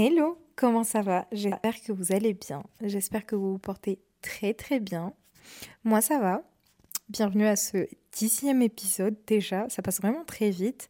Hello, comment ça va? J'espère que vous allez bien. J'espère que vous vous portez très très bien. Moi ça va. Bienvenue à ce dixième épisode déjà. Ça passe vraiment très vite.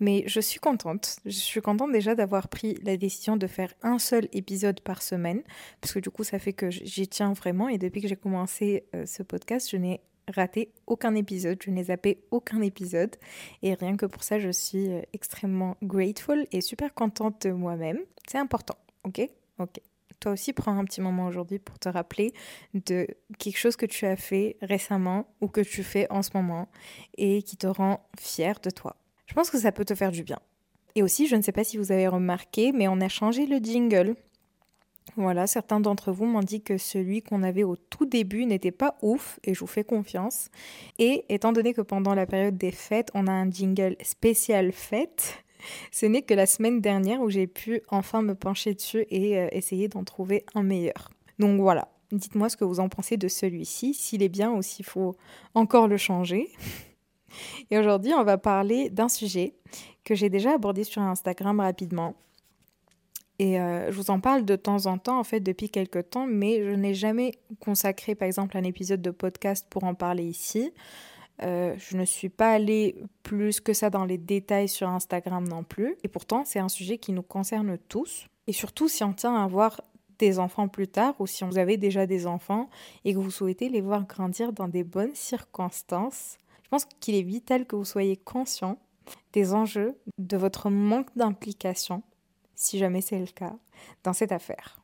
Mais je suis contente. Je suis contente déjà d'avoir pris la décision de faire un seul épisode par semaine. Parce que du coup ça fait que j'y tiens vraiment. Et depuis que j'ai commencé euh, ce podcast, je n'ai raté aucun épisode, je n'ai zappé aucun épisode. Et rien que pour ça, je suis euh, extrêmement grateful et super contente de moi-même. C'est important, ok? Ok. Toi aussi, prends un petit moment aujourd'hui pour te rappeler de quelque chose que tu as fait récemment ou que tu fais en ce moment et qui te rend fier de toi. Je pense que ça peut te faire du bien. Et aussi, je ne sais pas si vous avez remarqué, mais on a changé le jingle. Voilà, certains d'entre vous m'ont dit que celui qu'on avait au tout début n'était pas ouf et je vous fais confiance. Et étant donné que pendant la période des fêtes, on a un jingle spécial fête, ce n'est que la semaine dernière où j'ai pu enfin me pencher dessus et euh, essayer d'en trouver un meilleur. Donc voilà, dites-moi ce que vous en pensez de celui-ci, s'il est bien ou s'il faut encore le changer. Et aujourd'hui, on va parler d'un sujet que j'ai déjà abordé sur Instagram rapidement et euh, je vous en parle de temps en temps, en fait, depuis quelques temps, mais je n'ai jamais consacré, par exemple, un épisode de podcast pour en parler ici. Euh, je ne suis pas allée plus que ça dans les détails sur Instagram non plus. Et pourtant, c'est un sujet qui nous concerne tous. Et surtout, si on tient à avoir des enfants plus tard ou si vous avez déjà des enfants et que vous souhaitez les voir grandir dans des bonnes circonstances, je pense qu'il est vital que vous soyez conscient des enjeux de votre manque d'implication si jamais c'est le cas, dans cette affaire.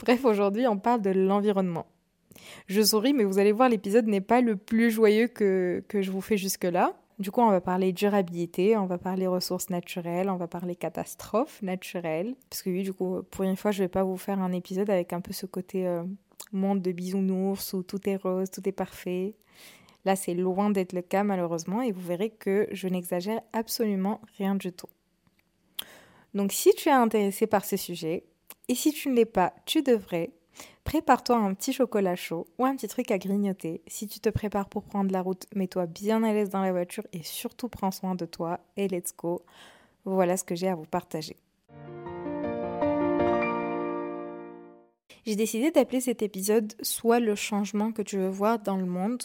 Bref, aujourd'hui, on parle de l'environnement. Je souris, mais vous allez voir, l'épisode n'est pas le plus joyeux que, que je vous fais jusque-là. Du coup, on va parler durabilité, on va parler ressources naturelles, on va parler catastrophes naturelles. Parce que oui, du coup, pour une fois, je vais pas vous faire un épisode avec un peu ce côté euh, monde de bisounours où tout est rose, tout est parfait. Là, c'est loin d'être le cas malheureusement et vous verrez que je n'exagère absolument rien du tout. Donc si tu es intéressé par ce sujet, et si tu ne l'es pas, tu devrais, prépare-toi un petit chocolat chaud ou un petit truc à grignoter. Si tu te prépares pour prendre la route, mets-toi bien à l'aise dans la voiture et surtout prends soin de toi et let's go. Voilà ce que j'ai à vous partager. J'ai décidé d'appeler cet épisode soit le changement que tu veux voir dans le monde,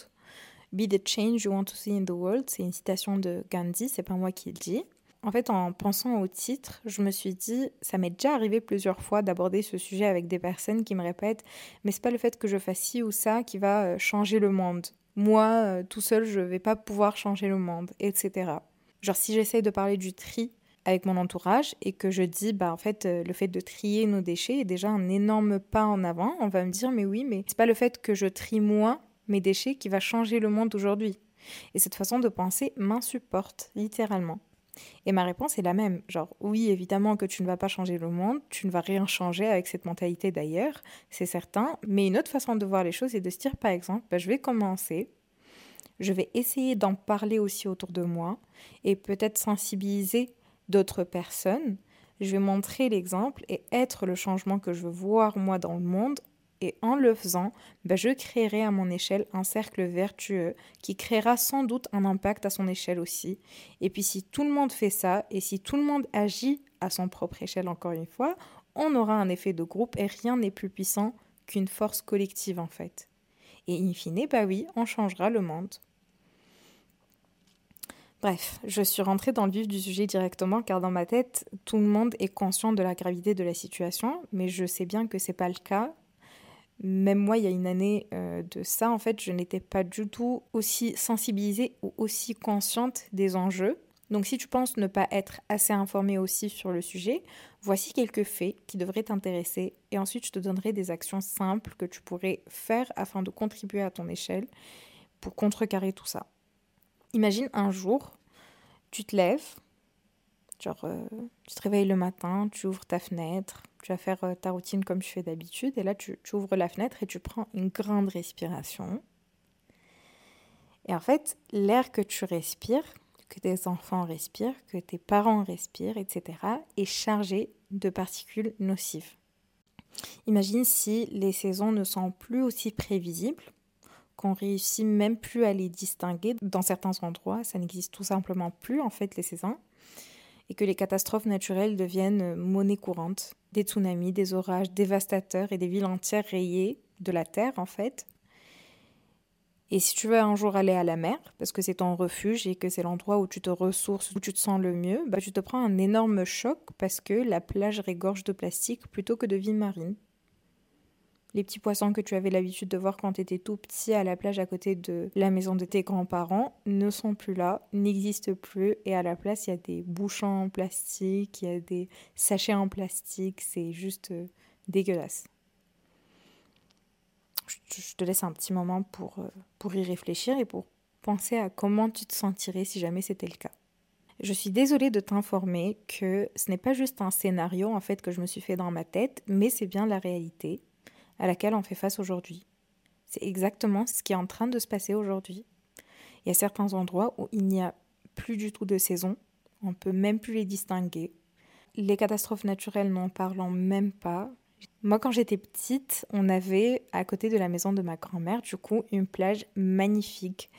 Be the change you want to see in the world, c'est une citation de Gandhi, c'est pas moi qui le dis. En fait, en pensant au titre, je me suis dit, ça m'est déjà arrivé plusieurs fois d'aborder ce sujet avec des personnes qui me répètent, mais c'est pas le fait que je fasse ci ou ça qui va euh, changer le monde. Moi, euh, tout seul, je vais pas pouvoir changer le monde, etc. Genre, si j'essaye de parler du tri avec mon entourage et que je dis, bah en fait, euh, le fait de trier nos déchets est déjà un énorme pas en avant, on va me dire, mais oui, mais c'est pas le fait que je trie moins mes déchets qui va changer le monde aujourd'hui. Et cette façon de penser m'insupporte, littéralement. Et ma réponse est la même. Genre, oui, évidemment que tu ne vas pas changer le monde, tu ne vas rien changer avec cette mentalité d'ailleurs, c'est certain. Mais une autre façon de voir les choses est de se dire, par exemple, bah, je vais commencer, je vais essayer d'en parler aussi autour de moi et peut-être sensibiliser d'autres personnes. Je vais montrer l'exemple et être le changement que je veux voir moi dans le monde et en le faisant, ben, je créerai à mon échelle un cercle vertueux qui créera sans doute un impact à son échelle aussi. Et puis si tout le monde fait ça et si tout le monde agit à son propre échelle encore une fois, on aura un effet de groupe et rien n'est plus puissant qu'une force collective en fait. Et in fine, bah oui, on changera le monde. Bref, je suis rentrée dans le vif du sujet directement car dans ma tête, tout le monde est conscient de la gravité de la situation, mais je sais bien que c'est pas le cas même moi, il y a une année euh, de ça, en fait, je n'étais pas du tout aussi sensibilisée ou aussi consciente des enjeux. Donc si tu penses ne pas être assez informé aussi sur le sujet, voici quelques faits qui devraient t'intéresser et ensuite je te donnerai des actions simples que tu pourrais faire afin de contribuer à ton échelle pour contrecarrer tout ça. Imagine un jour, tu te lèves, genre euh, tu te réveilles le matin, tu ouvres ta fenêtre, tu vas faire euh, ta routine comme tu fais d'habitude. Et là, tu, ouvres la fenêtre et tu prends une grande respiration. Et en fait, l'air que tu respires, que tes enfants respirent, que tes parents respirent, etc., est chargé de particules nocives. Imagine si les saisons ne sont plus aussi prévisibles, qu'on réussit même plus à les distinguer dans certains endroits. Ça n'existe tout simplement plus, en fait, les saisons. Et que les catastrophes naturelles deviennent monnaie courante. Des tsunamis, des orages dévastateurs et des villes entières rayées de la terre en fait. Et si tu veux un jour aller à la mer, parce que c'est ton refuge et que c'est l'endroit où tu te ressources, où tu te sens le mieux, bah, tu te prends un énorme choc parce que la plage régorge de plastique plutôt que de vie marine. Les petits poissons que tu avais l'habitude de voir quand tu étais tout petit à la plage à côté de la maison de tes grands-parents ne sont plus là, n'existent plus. Et à la place, il y a des bouchons en plastique, il y a des sachets en plastique. C'est juste euh, dégueulasse je te laisse un petit moment pour, euh, pour y réfléchir et pour penser à comment tu te sentirais si jamais c'était le cas. Je suis désolée de t'informer que ce n'est pas juste un scénario en fait que je me suis fait dans ma tête, mais c'est bien la réalité à laquelle on fait face aujourd'hui. C'est exactement ce qui est en train de se passer aujourd'hui. Il y a certains endroits où il n'y a plus du tout de saison, on peut même plus les distinguer. Les catastrophes naturelles n'en parlons même pas. Moi, quand j'étais petite, on avait à côté de la maison de ma grand-mère, du coup, une plage magnifique.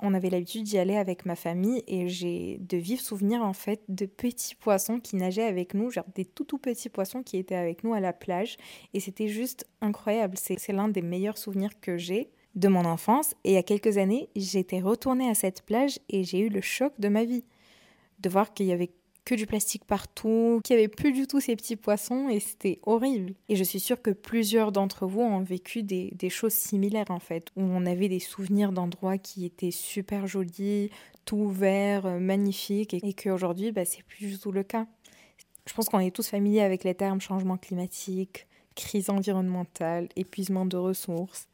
On avait l'habitude d'y aller avec ma famille et j'ai de vifs souvenirs en fait de petits poissons qui nageaient avec nous, genre des tout tout petits poissons qui étaient avec nous à la plage. Et c'était juste incroyable. C'est l'un des meilleurs souvenirs que j'ai de mon enfance. Et il y a quelques années, j'étais retournée à cette plage et j'ai eu le choc de ma vie. De voir qu'il y avait que du plastique partout, qu'il n'y avait plus du tout ces petits poissons et c'était horrible. Et je suis sûre que plusieurs d'entre vous ont vécu des, choses similaires en fait, où on avait des souvenirs d'endroits qui étaient super jolis, tout vert, euh, magnifiques, et, et qu'aujourd'hui, bah, c'est plus du tout le cas. Je pense qu'on est tous familiers avec les termes changement climatique, crise environnementale, épuisement de ressources.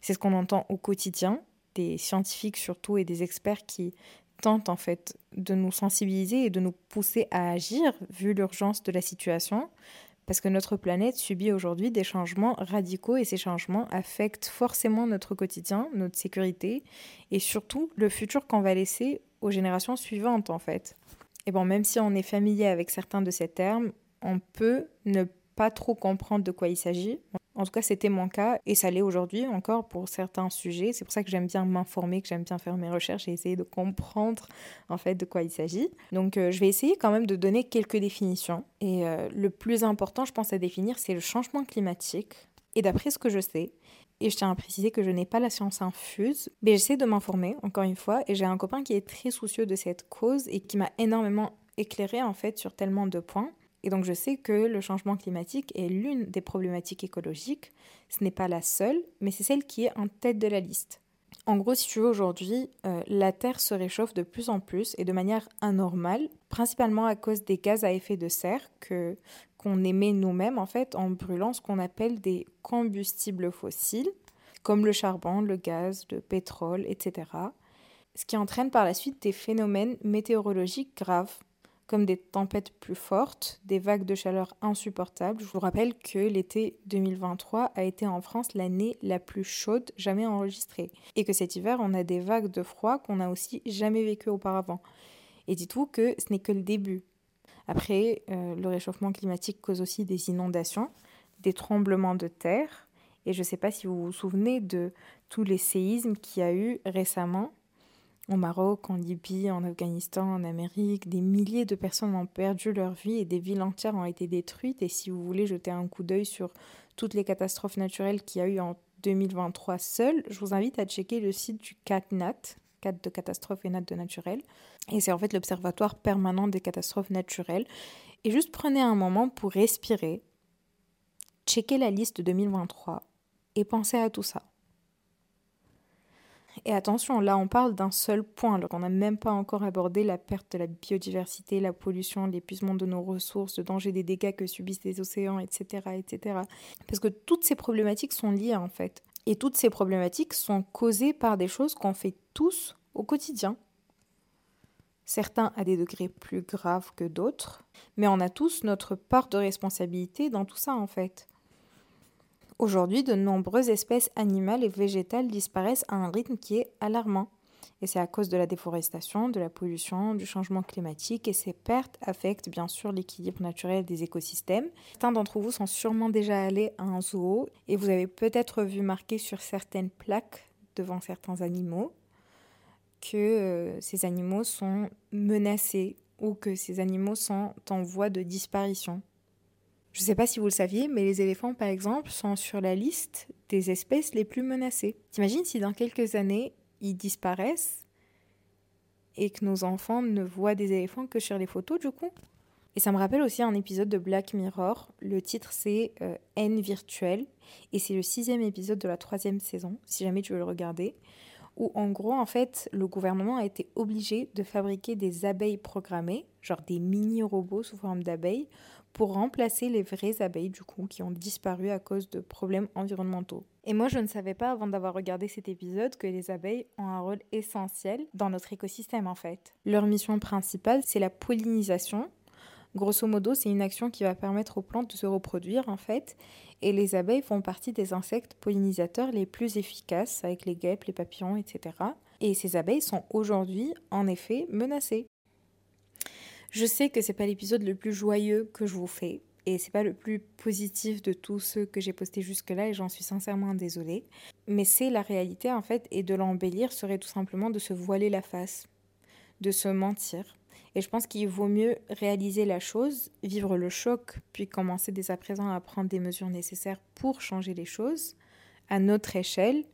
C'est ce qu'on entend au quotidien, des scientifiques surtout et des experts qui tente en fait de nous sensibiliser et de nous pousser à agir vu l'urgence de la situation parce que notre planète subit aujourd'hui des changements radicaux et ces changements affectent forcément notre quotidien, notre sécurité et surtout le futur qu'on va laisser aux générations suivantes en fait. Et bon, même si on est familier avec certains de ces termes, on peut ne pas trop comprendre de quoi il s'agit. En tout cas, c'était mon cas et ça l'est aujourd'hui encore pour certains sujets. C'est pour ça que j'aime bien m'informer, que j'aime bien faire mes recherches et essayer de comprendre en fait de quoi il s'agit. Donc, euh, je vais essayer quand même de donner quelques définitions. Et euh, le plus important, je pense, à définir, c'est le changement climatique. Et d'après ce que je sais, et je tiens à préciser que je n'ai pas la science infuse, mais j'essaie de m'informer, encore une fois, et j'ai un copain qui est très soucieux de cette cause et qui m'a énormément éclairé en fait sur tellement de points. Et donc je sais que le changement climatique est l'une des problématiques écologiques. Ce n'est pas la seule, mais c'est celle qui est en tête de la liste. En gros, si tu veux, aujourd'hui, euh, la Terre se réchauffe de plus en plus et de manière anormale, principalement à cause des gaz à effet de serre que qu'on émet nous-mêmes en fait en brûlant ce qu'on appelle des combustibles fossiles, comme le charbon, le gaz, le pétrole, etc. Ce qui entraîne par la suite des phénomènes météorologiques graves comme des tempêtes plus fortes, des vagues de chaleur insupportables. Je vous rappelle que l'été 2023 a été en France l'année la plus chaude jamais enregistrée et que cet hiver on a des vagues de froid qu'on n'a aussi jamais vécues auparavant. Et dites-vous que ce n'est que le début. Après, euh, le réchauffement climatique cause aussi des inondations, des tremblements de terre. Et je ne sais pas si vous vous souvenez de tous les séismes qu'il y a eu récemment au Maroc, en Libye, en Afghanistan, en Amérique, des milliers de personnes ont perdu leur vie et des villes entières ont été détruites. Et si vous voulez jeter un coup d'œil sur toutes les catastrophes naturelles qu'il y a eu en 2023 seul, je vous invite à checker le site du CatNat, CAT de catastrophes et NAT de naturel. Et c'est en fait l'Observatoire permanent des catastrophes naturelles. Et juste prenez un moment pour respirer, checker la liste 2023 et pensez à tout ça. Et attention, là on parle d'un seul point, alors qu'on n'a même pas encore abordé la perte de la biodiversité, la pollution, l'épuisement de nos ressources, le danger des dégâts que subissent les océans, etc., etc. Parce que toutes ces problématiques sont liées en fait. Et toutes ces problématiques sont causées par des choses qu'on fait tous au quotidien. Certains à des degrés plus graves que d'autres, mais on a tous notre part de responsabilité dans tout ça en fait. Aujourd'hui, de nombreuses espèces animales et végétales disparaissent à un rythme qui est alarmant. Et c'est à cause de la déforestation, de la pollution, du changement climatique et ces pertes affectent bien sûr l'équilibre naturel des écosystèmes. Certains d'entre vous sont sûrement déjà allés à un zoo et vous avez peut-être vu marqué sur certaines plaques devant certains animaux que euh, ces animaux sont menacés ou que ces animaux sont en voie de disparition. Je ne sais pas si vous le saviez, mais les éléphants, par exemple, sont sur la liste des espèces les plus menacées. T'imagines si dans quelques années, ils disparaissent et que nos enfants ne voient des éléphants que sur les photos, du coup? Et ça me rappelle aussi un épisode de Black Mirror. Le titre c'est euh, N virtuel et c'est le sixième épisode de la troisième saison, si jamais tu veux le regarder. Où en gros, en fait, le gouvernement a été obligé de fabriquer des abeilles programmées, genre des mini-robots sous forme d'abeilles, pour remplacer les vraies abeilles, du coup, qui ont disparu à cause de problèmes environnementaux. Et moi, je ne savais pas avant d'avoir regardé cet épisode que les abeilles ont un rôle essentiel dans notre écosystème, en fait. Leur mission principale, c'est la pollinisation, Grosso modo, c'est une action qui va permettre aux plantes de se reproduire en fait, et les abeilles font partie des insectes pollinisateurs les plus efficaces avec les guêpes, les papillons, etc. Et ces abeilles sont aujourd'hui en effet menacées. Je sais que c'est pas l'épisode le plus joyeux que je vous fais, et c'est pas le plus positif de tous ceux que j'ai postés jusque-là, et j'en suis sincèrement désolée. Mais c'est la réalité en fait, et de l'embellir serait tout simplement de se voiler la face, de se mentir et je pense qu'il vaut mieux réaliser la chose, vivre le choc, puis commencer dès à présent à prendre des mesures nécessaires pour changer les choses à notre échelle,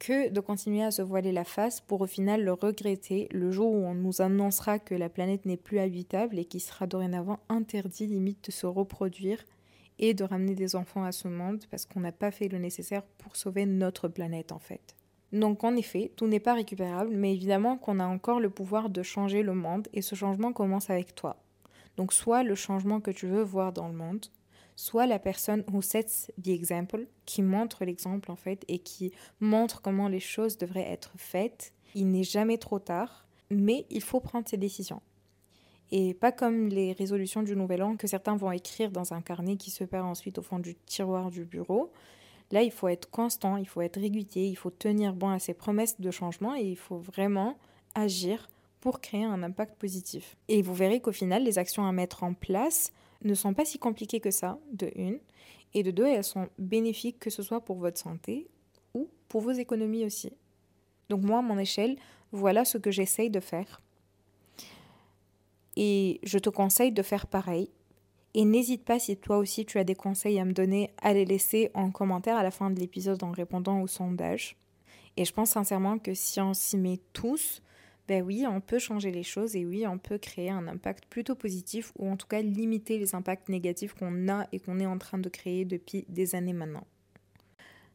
que de continuer à se voiler la face pour au final le regretter le jour où on nous annoncera que la planète n'est plus habitable et qu'il sera dorénavant interdit limite de se reproduire et de ramener des enfants à ce monde parce qu'on n'a pas fait le nécessaire pour sauver notre planète en fait. Donc en effet, tout n'est pas récupérable, mais évidemment qu'on a encore le pouvoir de changer le monde et ce changement commence avec toi. Donc soit le changement que tu veux voir dans le monde, soit la personne who sets the example, qui montre l'exemple en fait et qui montre comment les choses devraient être faites. Il n'est jamais trop tard, mais il faut prendre ses décisions. Et pas comme les résolutions du Nouvel An que certains vont écrire dans un carnet qui se perd ensuite au fond du tiroir du bureau. Là, il faut être constant, il faut être régulier, il faut tenir bon à ses promesses de changement et il faut vraiment agir pour créer un impact positif. Et vous verrez qu'au final, les actions à mettre en place ne sont pas si compliquées que ça, de une, et de deux, elles sont bénéfiques que ce soit pour votre santé ou pour vos économies aussi. Donc moi, à mon échelle, voilà ce que j'essaye de faire. Et je te conseille de faire pareil. Et n'hésite pas si toi aussi tu as des conseils à me donner, à les laisser en commentaire à la fin de l'épisode en répondant au sondage. Et je pense sincèrement que si on s'y met tous, ben oui, on peut changer les choses et oui, on peut créer un impact plutôt positif ou en tout cas limiter les impacts négatifs qu'on a et qu'on est en train de créer depuis des années maintenant.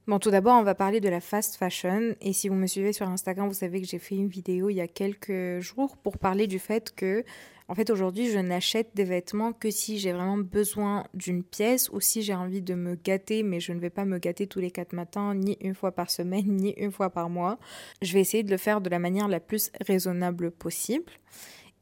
Bon, tout d'abord, on va parler de la fast fashion. Et si vous me suivez sur Instagram, vous savez que j'ai fait une vidéo il y a quelques jours pour parler du fait que en fait, aujourd'hui, je n'achète des vêtements que si j'ai vraiment besoin d'une pièce ou si j'ai envie de me gâter, mais je ne vais pas me gâter tous les quatre matins, ni une fois par semaine, ni une fois par mois. Je vais essayer de le faire de la manière la plus raisonnable possible.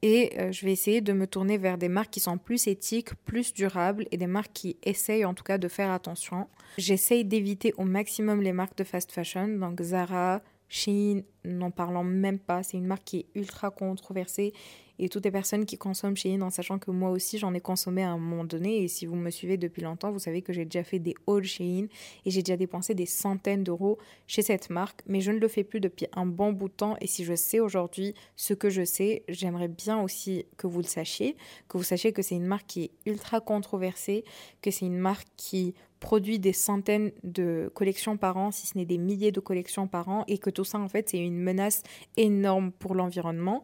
Et euh, je vais essayer de me tourner vers des marques qui sont plus éthiques, plus durables et des marques qui essayent en tout cas de faire attention. J'essaye d'éviter au maximum les marques de fast fashion, donc Zara, Shein, n'en parlant même pas. C'est une marque qui est ultra controversée et toutes les personnes qui consomment Shein en sachant que moi aussi j'en ai consommé à un moment donné. Et si vous me suivez depuis longtemps vous savez que j'ai déjà fait des hauls Shein et j'ai déjà dépensé des centaines d'euros chez cette marque. Mais je ne le fais plus depuis un bon bout de temps. Et si je sais aujourd'hui ce que je sais j'aimerais bien aussi que vous le sachiez que vous sachiez que c'est une marque qui est ultra controversée que c'est une marque qui produit des centaines de collections par an, si ce n'est des milliers de collections par an, et que tout ça, en fait, c'est une menace énorme pour l'environnement.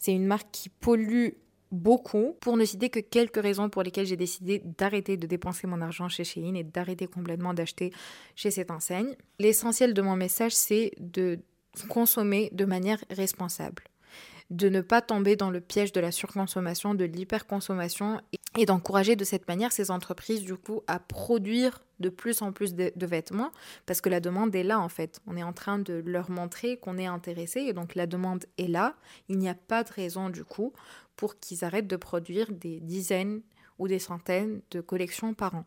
C'est une marque qui pollue beaucoup, pour ne citer que quelques raisons pour lesquelles j'ai décidé d'arrêter de dépenser mon argent chez Shein et d'arrêter complètement d'acheter chez cette enseigne. L'essentiel de mon message, c'est de consommer de manière responsable de ne pas tomber dans le piège de la surconsommation, de l'hyperconsommation et d'encourager de cette manière ces entreprises du coup à produire de plus en plus de, vêtements parce que la demande est là en fait. On est en train de leur montrer qu'on est intéressé et donc la demande est là. Il n'y a pas de raison du coup pour qu'ils arrêtent de produire des dizaines ou des centaines de collections par an.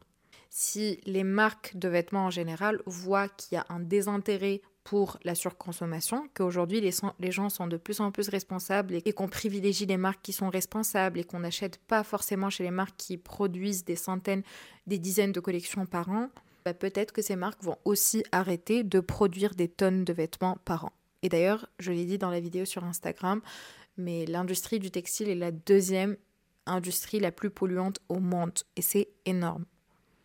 Si les marques de vêtements en général voient qu'il y a un désintérêt pour la surconsommation, qu'aujourd'hui les, les, gens sont de plus en plus responsables et, qu'on privilégie les marques qui sont responsables et qu'on n'achète pas forcément chez les marques qui produisent des centaines, des dizaines de collections par an, bah, peut-être que ces marques vont aussi arrêter de produire des tonnes de vêtements par an. Et d'ailleurs, je l'ai dit dans la vidéo sur Instagram, mais l'industrie du textile est la deuxième industrie la plus polluante au monde et c'est énorme.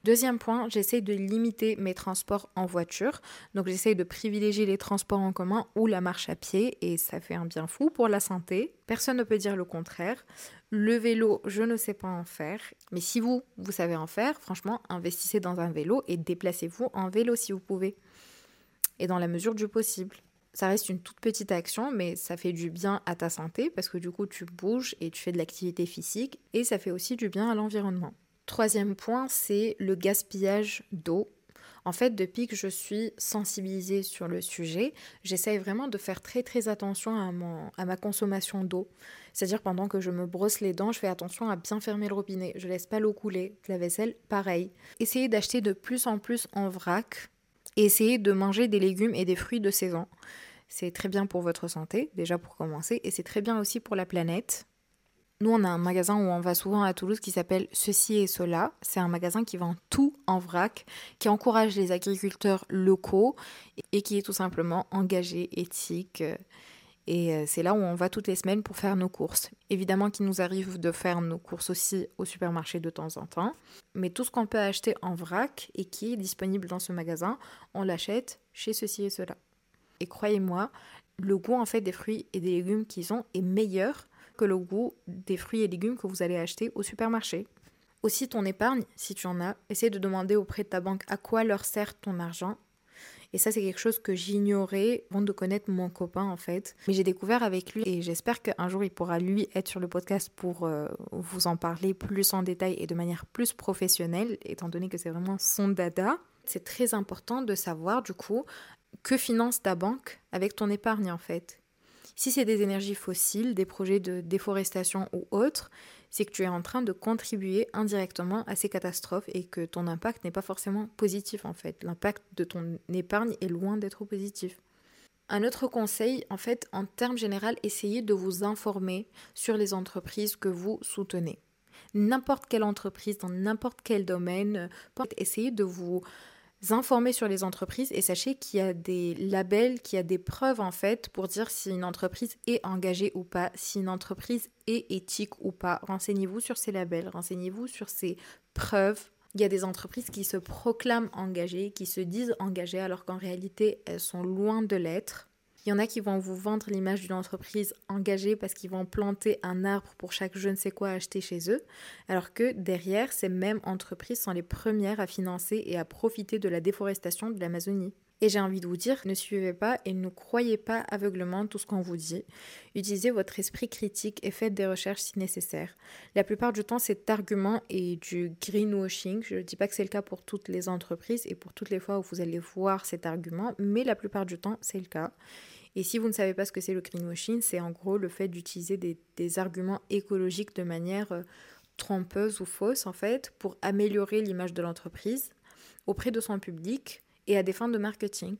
Deuxième point, j'essaie de limiter mes transports en voiture. Donc j'essaie de privilégier les transports en commun ou la marche à pied et ça fait un bien fou pour la santé. Personne ne peut dire le contraire. Le vélo, je ne sais pas en faire. Mais si vous, vous savez en faire, franchement, investissez dans un vélo et déplacez-vous en vélo si vous pouvez. Et dans la mesure du possible. Ça reste une toute petite action, mais ça fait du bien à ta santé parce que du coup tu bouges et tu fais de l'activité physique et ça fait aussi du bien à l'environnement. Troisième point, c'est le gaspillage d'eau. En fait, depuis que je suis sensibilisée sur le sujet, j'essaye vraiment de faire très très attention à, mon, à ma consommation d'eau. C'est-à-dire pendant que je me brosse les dents, je fais attention à bien fermer le robinet. Je laisse pas l'eau couler. La vaisselle, pareil. Essayez d'acheter de plus en plus en vrac. Essayez de manger des légumes et des fruits de saison. C'est très bien pour votre santé, déjà pour commencer, et c'est très bien aussi pour la planète. Nous, on a un magasin où on va souvent à Toulouse qui s'appelle Ceci et Cela. C'est un magasin qui vend tout en vrac, qui encourage les agriculteurs locaux et qui est tout simplement engagé, éthique. Et euh, c'est là où on va toutes les semaines pour faire nos courses. Évidemment qu'il nous arrive de faire nos courses aussi au supermarché de temps en temps. Mais tout ce qu'on peut acheter en vrac et qui est disponible dans ce magasin, on l'achète chez ceci et cela. Et croyez-moi, le goût en fait des fruits et des légumes qu'ils ont est meilleur que le goût des fruits et légumes que vous allez acheter au supermarché. Aussi ton épargne, si tu en as, essaie de demander auprès de ta banque à quoi leur sert ton argent. Et ça, c'est quelque chose que j'ignorais avant de connaître mon copain, en fait. Mais j'ai découvert avec lui et j'espère qu'un jour, il pourra, lui, être sur le podcast pour euh, vous en parler plus en détail et de manière plus professionnelle, étant donné que c'est vraiment son dada. C'est très important de savoir, du coup, que finance ta banque avec ton épargne, en fait. Si c'est des énergies fossiles, des projets de déforestation ou autres, c'est que tu es en train de contribuer indirectement à ces catastrophes et que ton impact n'est pas forcément positif en fait. L'impact de ton épargne est loin d'être positif. Un autre conseil, en fait, en termes généraux, essayez de vous informer sur les entreprises que vous soutenez. N'importe quelle entreprise, dans n'importe quel domaine, essayez de vous informer sur les entreprises et sachez qu'il y a des labels, qu'il y a des preuves en fait pour dire si une entreprise est engagée ou pas, si une entreprise est éthique ou pas. Renseignez-vous sur ces labels, renseignez-vous sur ces preuves. Il y a des entreprises qui se proclament engagées, qui se disent engagées alors qu'en réalité elles sont loin de l'être. Il y en a qui vont vous vendre l'image d'une entreprise engagée parce qu'ils vont planter un arbre pour chaque je ne sais quoi acheter chez eux, alors que derrière, ces mêmes entreprises sont les premières à financer et à profiter de la déforestation de l'Amazonie. Et j'ai envie de vous dire, ne suivez pas et ne croyez pas aveuglement tout ce qu'on vous dit. Utilisez votre esprit critique et faites des recherches si nécessaire. La plupart du temps, cet argument est du greenwashing. Je ne dis pas que c'est le cas pour toutes les entreprises et pour toutes les fois où vous allez voir cet argument, mais la plupart du temps, c'est le cas. Et si vous ne savez pas ce que c'est le greenwashing, c'est en gros le fait d'utiliser des, arguments écologiques de manière euh, trompeuse ou fausse, en fait, pour améliorer l'image de l'entreprise auprès de son public et à des fins de marketing.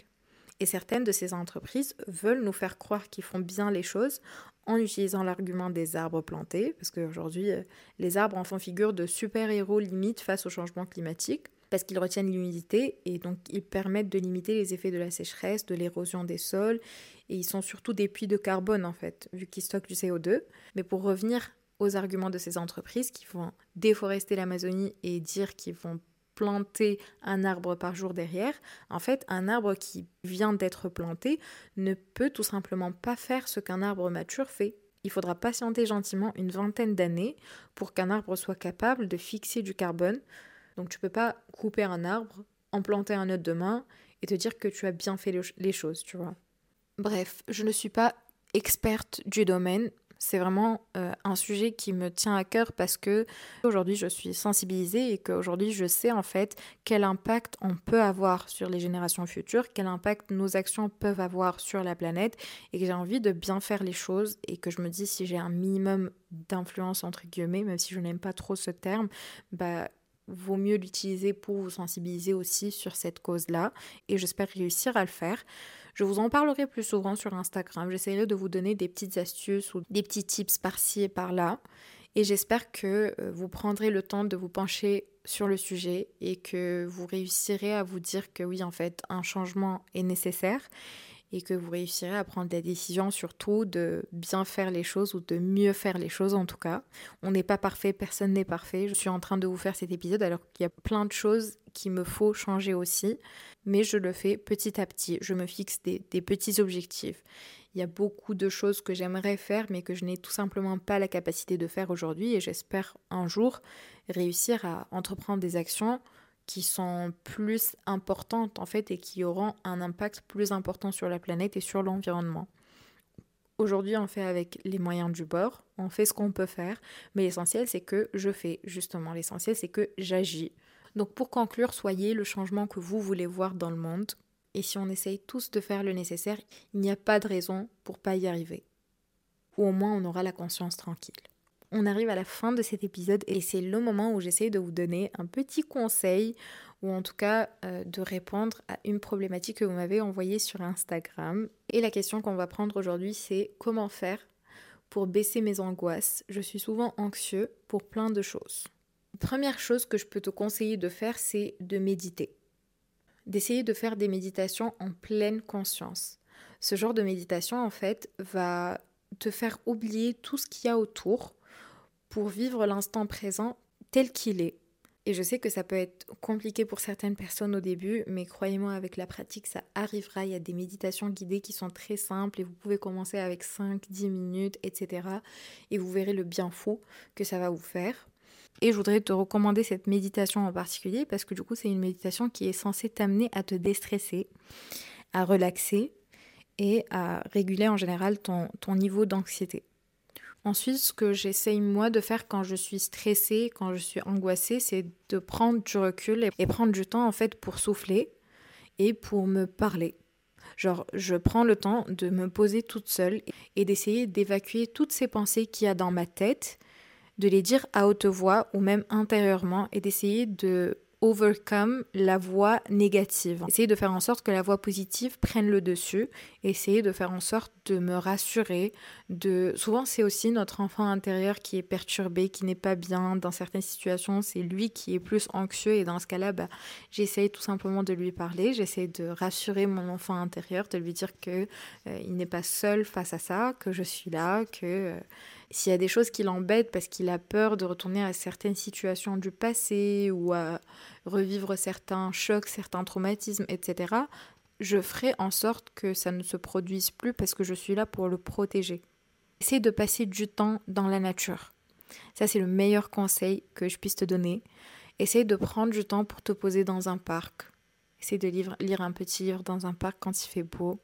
Et certaines de ces entreprises veulent nous faire croire qu'ils font bien les choses en utilisant l'argument des arbres plantés, parce qu'aujourd'hui, euh, les arbres en font figure de super-héros limite face au changement climatique parce qu'ils retiennent l'humidité et donc ils permettent de limiter les effets de la sécheresse, de l'érosion des sols et ils sont surtout des puits de carbone en fait, vu qu'ils stockent du CO2. Mais pour revenir aux arguments de ces entreprises qui vont déforester l'Amazonie et dire qu'ils vont planter un arbre par jour derrière, en fait, un arbre qui vient d'être planté ne peut tout simplement pas faire ce qu'un arbre mature fait. Il faudra patienter gentiment une vingtaine d'années pour qu'un arbre soit capable de fixer du carbone donc tu peux pas couper un arbre, en planter un autre demain et te dire que tu as bien fait les choses, tu vois. Bref, je ne suis pas experte du domaine. C'est vraiment euh, un sujet qui me tient à cœur parce que aujourd'hui je suis sensibilisée et qu'aujourd'hui je sais en fait quel impact on peut avoir sur les générations futures, quel impact nos actions peuvent avoir sur la planète et que j'ai envie de bien faire les choses et que je me dis si j'ai un minimum d'influence entre guillemets, même si je n'aime pas trop ce terme, bah vaut mieux l'utiliser pour vous sensibiliser aussi sur cette cause-là et j'espère réussir à le faire. Je vous en parlerai plus souvent sur Instagram. J'essaierai de vous donner des petites astuces ou des petits tips par-ci et par-là. Et j'espère que euh, vous prendrez le temps de vous pencher sur le sujet et que vous réussirez à vous dire que oui, en fait, un changement est nécessaire et que vous réussirez à prendre des décisions surtout de bien faire les choses ou de mieux faire les choses en tout cas. On n'est pas parfait, personne n'est parfait. Je suis en train de vous faire cet épisode alors qu'il y a plein de choses qu'il me faut changer aussi, mais je le fais petit à petit. Je me fixe des, des petits objectifs. Il y a beaucoup de choses que j'aimerais faire mais que je n'ai tout simplement pas la capacité de faire aujourd'hui et j'espère un jour réussir à entreprendre des actions qui sont plus importantes en fait et qui auront un impact plus important sur la planète et sur l'environnement. Aujourd'hui, on fait avec les moyens du bord, on fait ce qu'on peut faire, mais l'essentiel c'est que je fais justement, l'essentiel c'est que j'agis. Donc pour conclure, soyez le changement que vous voulez voir dans le monde. Et si on essaye tous de faire le nécessaire, il n'y a pas de raison pour pas y arriver. Ou au moins on aura la conscience tranquille. On arrive à la fin de cet épisode et c'est le moment où j'essaye de vous donner un petit conseil ou en tout cas euh, de répondre à une problématique que vous m'avez envoyée sur Instagram. Et la question qu'on va prendre aujourd'hui c'est comment faire pour baisser mes angoisses? Je suis souvent anxieux pour plein de choses. Première chose que je peux te conseiller de faire c'est de méditer. D'essayer de faire des méditations en pleine conscience. Ce genre de méditation en fait va te faire oublier tout ce qu'il y a autour pour vivre l'instant présent tel qu'il est. Et je sais que ça peut être compliqué pour certaines personnes au début, mais croyez-moi, avec la pratique, ça arrivera. Il y a des méditations guidées qui sont très simples et vous pouvez commencer avec 5-10 minutes, etc. Et vous verrez le bien fou que ça va vous faire. Et je voudrais te recommander cette méditation en particulier parce que du coup, c'est une méditation qui est censée t'amener à te déstresser, à relaxer et à réguler en général ton, ton niveau d'anxiété. Ensuite, ce que j'essaye moi de faire quand je suis stressée, quand je suis angoissée, c'est de prendre du recul et prendre du temps en fait pour souffler et pour me parler. Genre, je prends le temps de me poser toute seule et d'essayer d'évacuer toutes ces pensées qu'il y a dans ma tête, de les dire à haute voix ou même intérieurement et d'essayer de overcome la voix négative. Essayer de faire en sorte que la voix positive prenne le dessus. Essayer de faire en sorte de me rassurer. De... Souvent, c'est aussi notre enfant intérieur qui est perturbé, qui n'est pas bien. Dans certaines situations, c'est lui qui est plus anxieux. Et dans ce cas-là, bah, j'essaye tout simplement de lui parler. J'essaie de rassurer mon enfant intérieur, de lui dire que euh, il n'est pas seul face à ça, que je suis là, que... Euh, s'il y a des choses qui l'embêtent parce qu'il a peur de retourner à certaines situations du passé ou à revivre certains chocs, certains traumatismes, etc., je ferai en sorte que ça ne se produise plus parce que je suis là pour le protéger. Essaye de passer du temps dans la nature. Ça, c'est le meilleur conseil que je puisse te donner. Essaye de prendre du temps pour te poser dans un parc. Essaye de lire, un petit livre dans un parc quand il fait beau.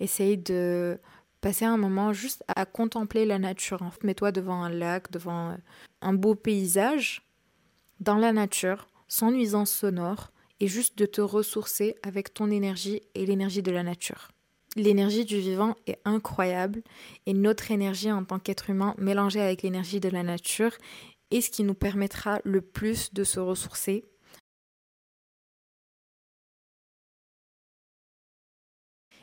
Essaye de passer un moment juste à contempler la nature. Mets-toi devant un lac, devant euh, un beau paysage, dans la nature, sans nuisance sonore, et juste de te ressourcer avec ton énergie et l'énergie de la nature. L'énergie du vivant est incroyable et notre énergie en tant qu'être humain mélangée avec l'énergie de la nature est ce qui nous permettra le plus de se ressourcer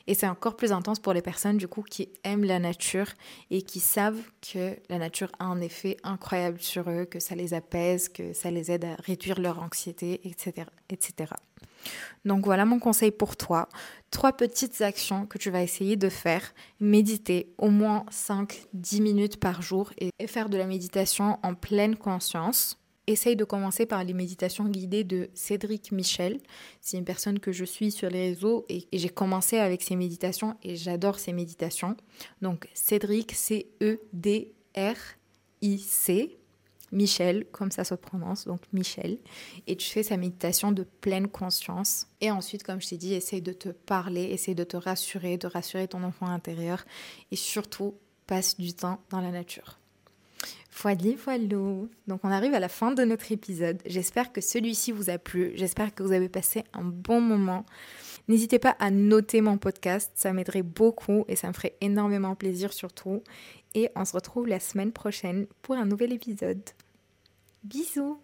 Et c'est encore plus intense pour les personnes du coup qui aiment la nature et qui savent que la nature a un effet incroyable sur eux, que ça les apaise, que ça les aide à réduire leur anxiété, etc. etc. Donc voilà mon conseil pour toi. Trois petites actions que tu vas essayer de faire. Méditer au moins 5-10 minutes par jour et faire de la méditation en pleine conscience essaye de commencer par les méditations guidées de Cédric Michel. C'est une personne que je suis sur les réseaux et, j'ai commencé avec ses méditations et j'adore ses méditations. Donc Cédric, C-E-D-R-I-C. Michel, comme ça se prononce, donc Michel, et tu fais sa méditation de pleine conscience. Et ensuite, comme je t'ai dit, essaye de te parler, essaye de te rassurer, de rassurer ton enfant intérieur, et surtout, passe du temps dans la nature. Voilà, voilà. Donc on arrive à la fin de notre épisode. J'espère que celui-ci vous a plu. J'espère que vous avez passé un bon moment. N'hésitez pas à noter mon podcast, ça m'aiderait beaucoup et ça me ferait énormément plaisir surtout. Et on se retrouve la semaine prochaine pour un nouvel épisode. Bisous